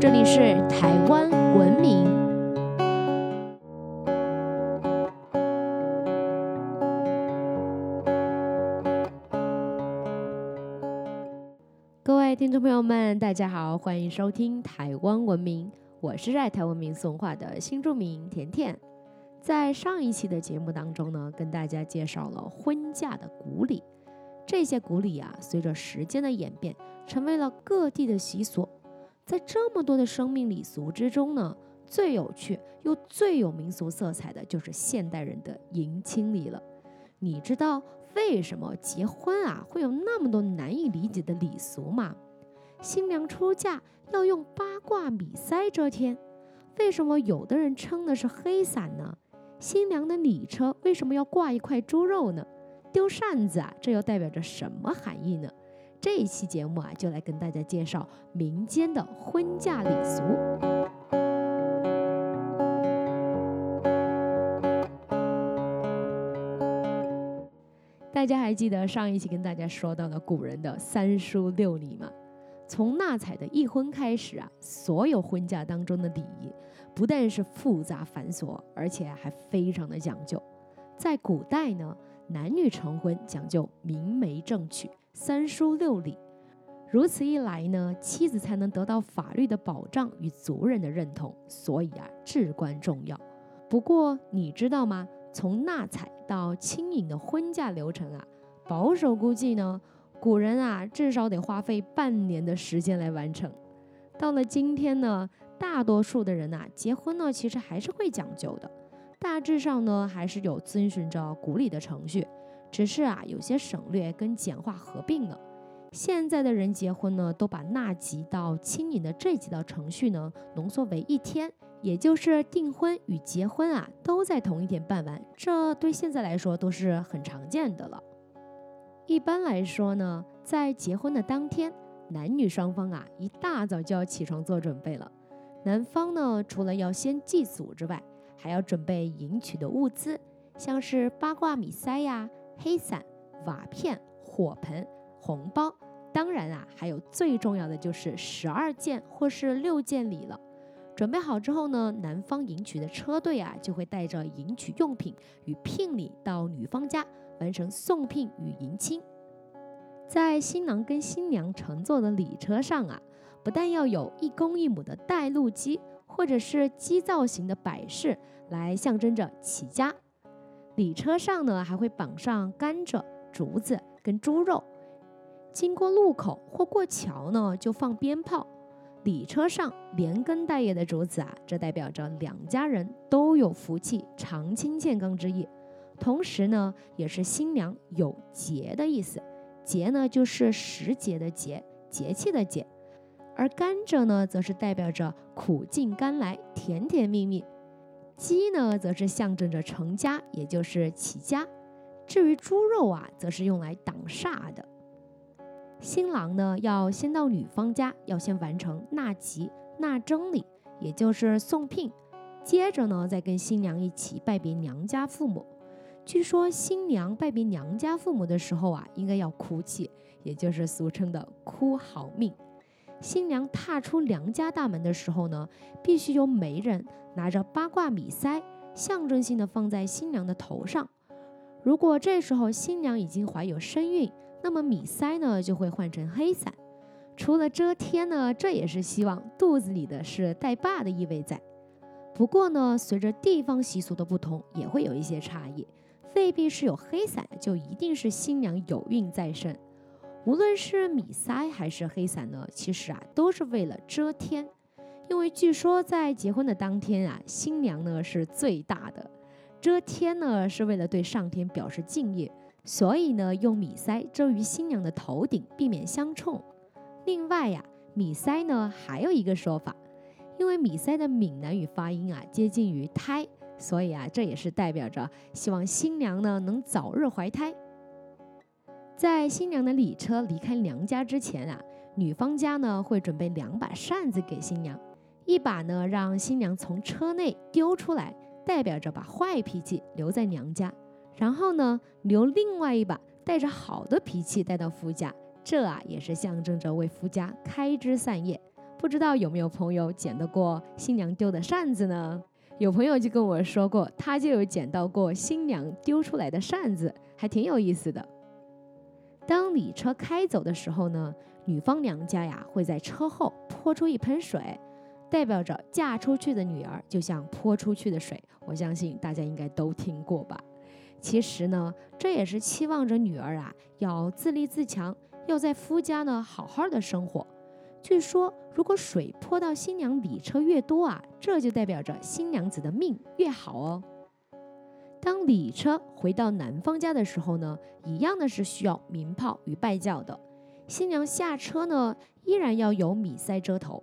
这里是台湾文明。各位听众朋友们，大家好，欢迎收听台湾文明，我是爱台湾民俗文化的新著名甜甜。在上一期的节目当中呢，跟大家介绍了婚嫁的古礼。这些古礼啊，随着时间的演变，成为了各地的习俗。在这么多的生命礼俗之中呢，最有趣又最有民俗色彩的，就是现代人的迎亲礼了。你知道为什么结婚啊会有那么多难以理解的礼俗吗？新娘出嫁要用八卦米塞遮天，为什么有的人撑的是黑伞呢？新娘的礼车为什么要挂一块猪肉呢？丢扇子啊，这又代表着什么含义呢？这一期节目啊，就来跟大家介绍民间的婚嫁礼俗。大家还记得上一期跟大家说到的古人的三书六礼吗？从纳采的议婚开始啊，所有婚嫁当中的礼仪，不但是复杂繁琐，而且还非常的讲究。在古代呢。男女成婚讲究明媒正娶、三书六礼，如此一来呢，妻子才能得到法律的保障与族人的认同，所以啊，至关重要。不过你知道吗？从纳采到轻盈的婚嫁流程啊，保守估计呢，古人啊至少得花费半年的时间来完成。到了今天呢，大多数的人呐，结婚呢其实还是会讲究的。大致上呢，还是有遵循着古礼的程序，只是啊，有些省略跟简化合并了。现在的人结婚呢，都把纳吉到亲迎的这几道程序呢，浓缩为一天，也就是订婚与结婚啊，都在同一天办完。这对现在来说都是很常见的了。一般来说呢，在结婚的当天，男女双方啊，一大早就要起床做准备了。男方呢，除了要先祭祖之外，还要准备迎娶的物资，像是八卦米塞呀、黑伞、瓦片、火盆、红包。当然啊，还有最重要的就是十二件或是六件礼了。准备好之后呢，男方迎娶的车队啊，就会带着迎娶用品与聘礼到女方家，完成送聘与迎亲。在新郎跟新娘乘坐的礼车上啊，不但要有一公一母的带路鸡。或者是鸡造型的摆饰来象征着起家，礼车上呢还会绑上甘蔗、竹子跟猪肉。经过路口或过桥呢就放鞭炮。礼车上连根带叶的竹子啊，这代表着两家人都有福气、长青健康之意。同时呢，也是新娘有节的意思。节呢就是时节的节，节气的节。而甘蔗呢，则是代表着苦尽甘来、甜甜蜜蜜；鸡呢，则是象征着成家，也就是起家。至于猪肉啊，则是用来挡煞的。新郎呢，要先到女方家，要先完成纳吉、纳征礼，也就是送聘，接着呢，再跟新娘一起拜别娘家父母。据说新娘拜别娘家父母的时候啊，应该要哭泣，也就是俗称的“哭好命”。新娘踏出娘家大门的时候呢，必须由媒人拿着八卦米塞，象征性的放在新娘的头上。如果这时候新娘已经怀有身孕，那么米塞呢就会换成黑伞。除了遮天呢，这也是希望肚子里的是带爸的意味在。不过呢，随着地方习俗的不同，也会有一些差异，未必是有黑伞就一定是新娘有孕在身。无论是米塞还是黑伞呢，其实啊都是为了遮天，因为据说在结婚的当天啊，新娘呢是最大的，遮天呢是为了对上天表示敬意，所以呢用米塞遮于新娘的头顶，避免相冲。另外呀，米塞呢还有一个说法，因为米塞的闽南语发音啊接近于胎，所以啊这也是代表着希望新娘呢能早日怀胎。在新娘的礼车离开娘家之前啊，女方家呢会准备两把扇子给新娘，一把呢让新娘从车内丢出来，代表着把坏脾气留在娘家，然后呢留另外一把带着好的脾气带到夫家，这啊也是象征着为夫家开枝散叶。不知道有没有朋友捡到过新娘丢的扇子呢？有朋友就跟我说过，他就有捡到过新娘丢出来的扇子，还挺有意思的。当礼车开走的时候呢，女方娘家呀会在车后泼出一盆水，代表着嫁出去的女儿就像泼出去的水。我相信大家应该都听过吧。其实呢，这也是期望着女儿啊要自立自强，要在夫家呢好好的生活。据说，如果水泼到新娘礼车越多啊，这就代表着新娘子的命越好哦。当礼车回到男方家的时候呢，一样的是需要鸣炮与拜轿的。新娘下车呢，依然要有米塞遮头。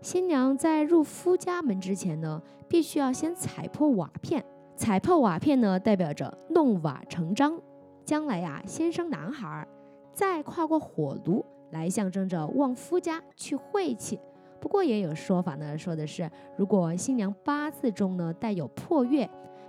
新娘在入夫家门之前呢，必须要先踩破瓦片。踩破瓦片呢，代表着弄瓦成章，将来呀先生男孩，再跨过火炉。来象征着旺夫家去晦气，不过也有说法呢，说的是如果新娘八字中呢带有破月，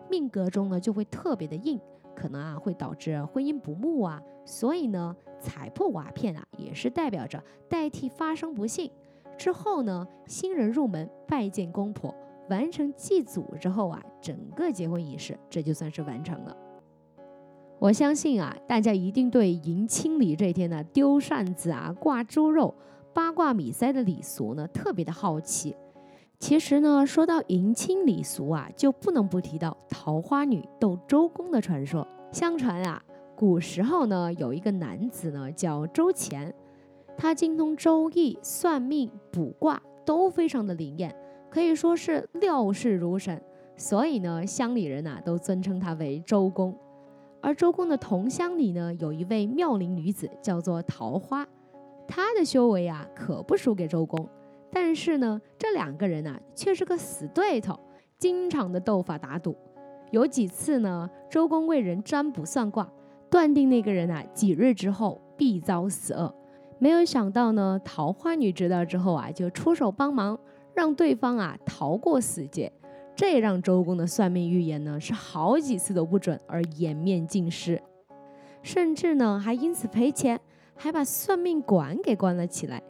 命格中呢就会特别的硬，可能啊会导致婚姻不睦啊。所以呢，踩破瓦片啊也是代表着代替发生不幸之后呢，新人入门拜见公婆，完成祭祖之后啊，整个结婚仪式这就算是完成了。我相信啊，大家一定对迎亲礼这天呢，丢扇子啊、挂猪肉、八卦米塞的礼俗呢，特别的好奇。其实呢，说到迎亲礼俗啊，就不能不提到桃花女斗周公的传说。相传啊，古时候呢，有一个男子呢叫周乾，他精通周易、算命、卜卦都非常的灵验，可以说是料事如神，所以呢，乡里人呐都尊称他为周公。而周公的同乡里呢，有一位妙龄女子，叫做桃花，她的修为啊可不输给周公，但是呢，这两个人呢却是个死对头，经常的斗法打赌。有几次呢，周公为人占卜算卦，断定那个人啊几日之后必遭死厄。没有想到呢，桃花女知道之后啊，就出手帮忙，让对方啊逃过死劫。这让周公的算命预言呢是好几次都不准，而颜面尽失，甚至呢还因此赔钱，还把算命馆给关了起来。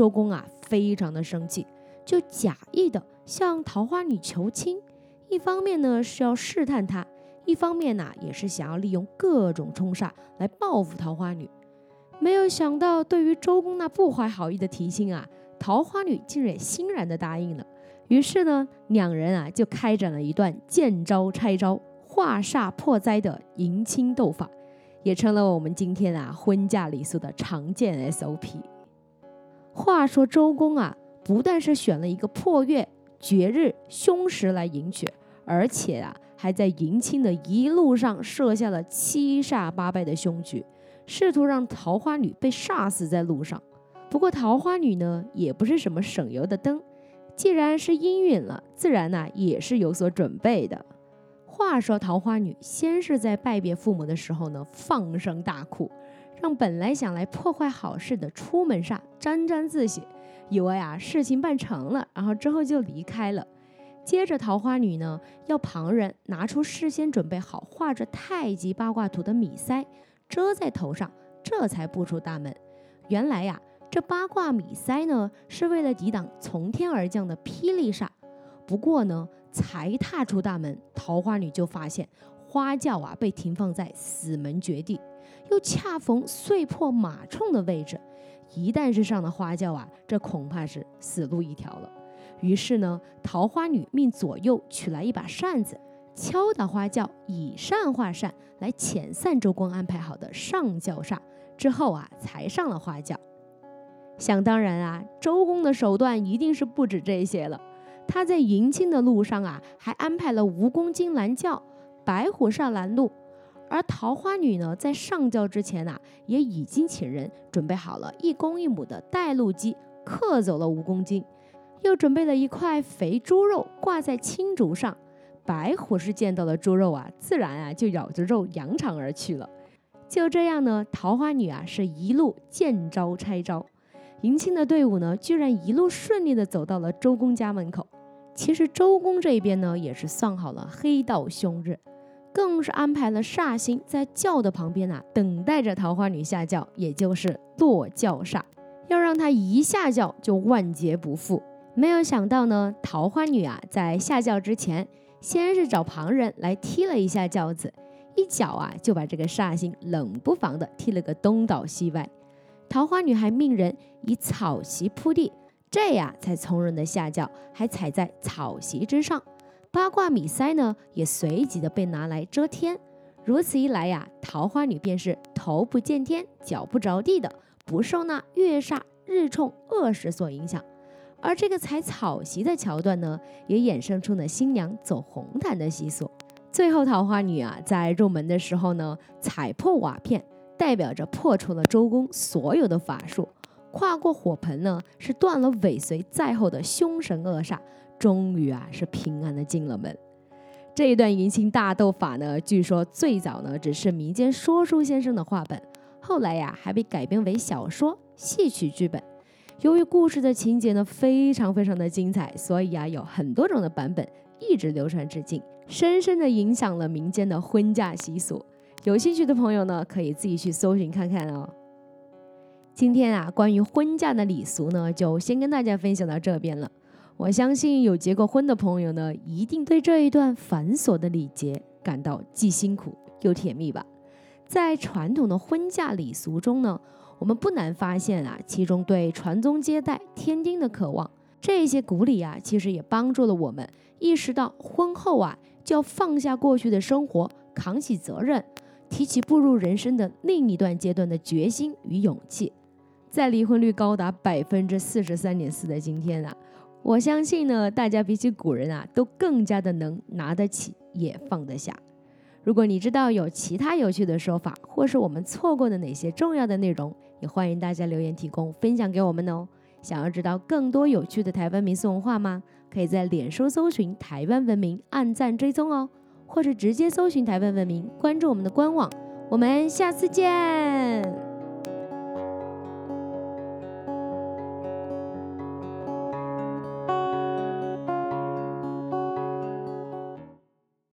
周公啊非常的生气，就假意的向桃花女求亲，一方面呢是要试探她，一方面呢也是想要利用各种冲煞来报复桃花女。没有想到，对于周公那不怀好意的提亲啊，桃花女竟然欣然的答应了。于是呢，两人啊就开展了一段见招拆招、化煞破灾的迎亲斗法，也成了我们今天啊婚嫁礼俗的常见 SOP。话说周公啊，不但是选了一个破月、绝日、凶时来迎娶，而且啊还在迎亲的一路上设下了七煞八败的凶局，试图让桃花女被煞死在路上。不过桃花女呢，也不是什么省油的灯。既然是应允了，自然呢也是有所准备的。话说桃花女先是在拜别父母的时候呢，放声大哭，让本来想来破坏好事的出门煞沾沾自喜，以为啊事情办成了，然后之后就离开了。接着桃花女呢要旁人拿出事先准备好画着太极八卦图的米塞遮在头上，这才步出大门。原来呀。这八卦米塞呢，是为了抵挡从天而降的霹雳煞。不过呢，才踏出大门，桃花女就发现花轿啊被停放在死门绝地，又恰逢碎破马冲的位置。一旦是上了花轿啊，这恐怕是死路一条了。于是呢，桃花女命左右取来一把扇子，敲打花轿，以扇化扇，来遣散周公安排好的上轿煞。之后啊，才上了花轿。想当然啊，周公的手段一定是不止这些了。他在迎亲的路上啊，还安排了蜈蚣精拦轿，白虎上拦路。而桃花女呢，在上轿之前啊，也已经请人准备好了一公一母的带路鸡，克走了蜈蚣精，又准备了一块肥猪肉挂在青竹上。白虎是见到了猪肉啊，自然啊就咬着肉扬长而去了。就这样呢，桃花女啊是一路见招拆招。迎亲的队伍呢，居然一路顺利的走到了周公家门口。其实周公这边呢，也是算好了黑道凶日，更是安排了煞星在轿的旁边啊，等待着桃花女下轿，也就是落轿煞。要让她一下轿就万劫不复。没有想到呢，桃花女啊，在下轿之前，先是找旁人来踢了一下轿子，一脚啊就把这个煞星冷不防的踢了个东倒西歪。桃花女还命人以草席铺地，这呀才从容的下轿，还踩在草席之上。八卦米塞呢，也随即的被拿来遮天。如此一来呀，桃花女便是头不见天，脚不着地的，不受那月煞、日冲、恶时所影响。而这个踩草席的桥段呢，也衍生出了新娘走红毯的习俗。最后，桃花女啊，在入门的时候呢，踩破瓦片，代表着破除了周公所有的法术；跨过火盆呢，是断了尾随在后的凶神恶煞，终于啊，是平安的进了门。这一段迎亲大斗法呢，据说最早呢，只是民间说书先生的话本，后来呀，还被改编为小说、戏曲剧本。由于故事的情节呢非常非常的精彩，所以啊有很多种的版本一直流传至今，深深的影响了民间的婚嫁习俗。有兴趣的朋友呢可以自己去搜寻看看哦。今天啊关于婚嫁的礼俗呢就先跟大家分享到这边了。我相信有结过婚的朋友呢一定对这一段繁琐的礼节感到既辛苦又甜蜜吧。在传统的婚嫁礼俗中呢。我们不难发现啊，其中对传宗接代、添丁的渴望，这些鼓励啊，其实也帮助了我们意识到婚后啊就要放下过去的生活，扛起责任，提起步入人生的另一段阶段的决心与勇气。在离婚率高达百分之四十三点四的今天啊，我相信呢，大家比起古人啊，都更加的能拿得起，也放得下。如果你知道有其他有趣的说法，或是我们错过的哪些重要的内容，也欢迎大家留言提供分享给我们哦。想要知道更多有趣的台湾民俗文化吗？可以在脸书搜寻“台湾文明”，按赞追踪哦，或者直接搜寻“台湾文明”，关注我们的官网。我们下次见。